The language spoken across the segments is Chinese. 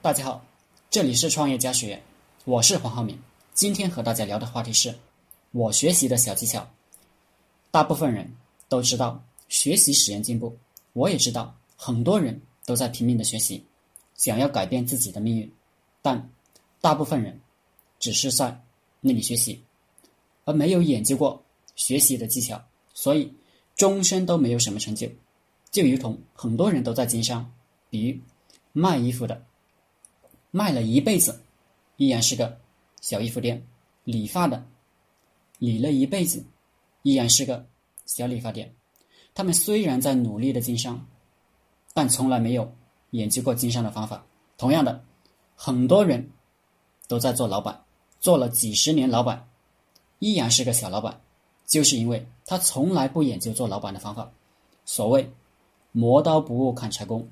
大家好，这里是创业家学院，我是黄浩明。今天和大家聊的话题是我学习的小技巧。大部分人都知道学习使人进步，我也知道很多人都在拼命的学习，想要改变自己的命运，但大部分人只是在那里学习，而没有研究过学习的技巧，所以终身都没有什么成就。就如同很多人都在经商，比如卖衣服的。卖了一辈子，依然是个小衣服店；理发的，理了一辈子，依然是个小理发店。他们虽然在努力的经商，但从来没有研究过经商的方法。同样的，很多人都在做老板，做了几十年老板，依然是个小老板，就是因为他从来不研究做老板的方法。所谓“磨刀不误砍柴工”，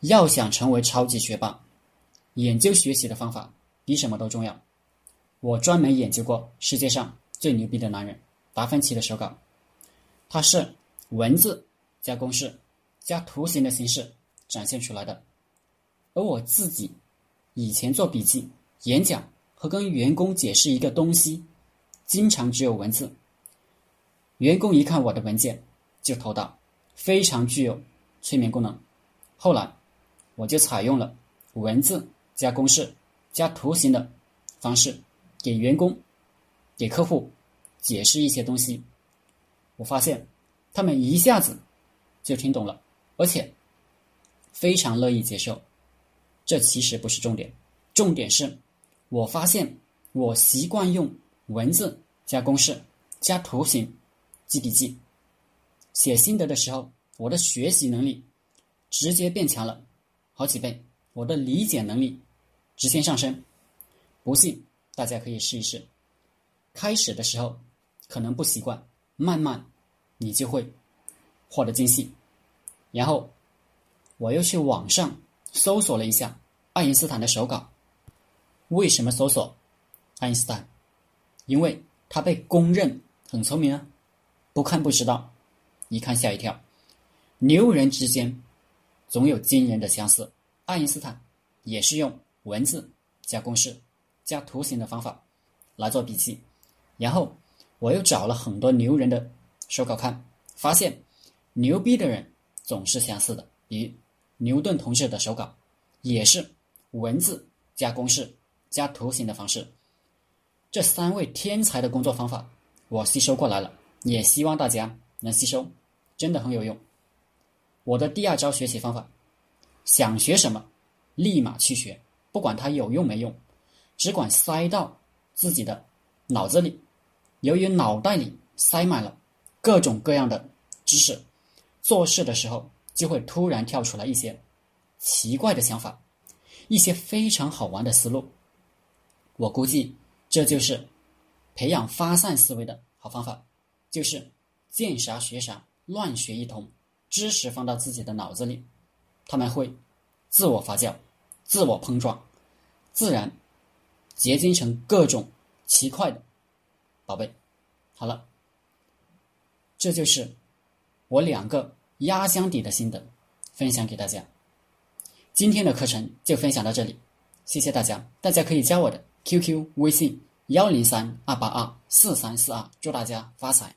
要想成为超级学霸。研究学习的方法比什么都重要。我专门研究过世界上最牛逼的男人达芬奇的手稿，它是文字加公式加图形的形式展现出来的。而我自己以前做笔记、演讲和跟员工解释一个东西，经常只有文字。员工一看我的文件就头大，非常具有催眠功能。后来我就采用了文字。加公式、加图形的方式，给员工、给客户解释一些东西，我发现他们一下子就听懂了，而且非常乐意接受。这其实不是重点，重点是我发现我习惯用文字加公式、加图形记笔记、写心得的时候，我的学习能力直接变强了好几倍，我的理解能力。直线上升，不信大家可以试一试。开始的时候可能不习惯，慢慢你就会获得惊喜。然后我又去网上搜索了一下爱因斯坦的手稿。为什么搜索爱因斯坦？因为他被公认很聪明啊！不看不知道，一看吓一跳。牛人之间总有惊人的相似。爱因斯坦也是用。文字加公式加图形的方法来做笔记，然后我又找了很多牛人的手稿看，发现牛逼的人总是相似的。比牛顿同志的手稿也是文字加公式加图形的方式。这三位天才的工作方法我吸收过来了，也希望大家能吸收，真的很有用。我的第二招学习方法，想学什么立马去学。不管它有用没用，只管塞到自己的脑子里。由于脑袋里塞满了各种各样的知识，做事的时候就会突然跳出来一些奇怪的想法，一些非常好玩的思路。我估计这就是培养发散思维的好方法，就是见啥学啥，乱学一通，知识放到自己的脑子里，他们会自我发酵。自我碰撞，自然结晶成各种奇怪的宝贝。好了，这就是我两个压箱底的心得，分享给大家。今天的课程就分享到这里，谢谢大家。大家可以加我的 QQ 微信幺零三二八二四三四二，祝大家发财。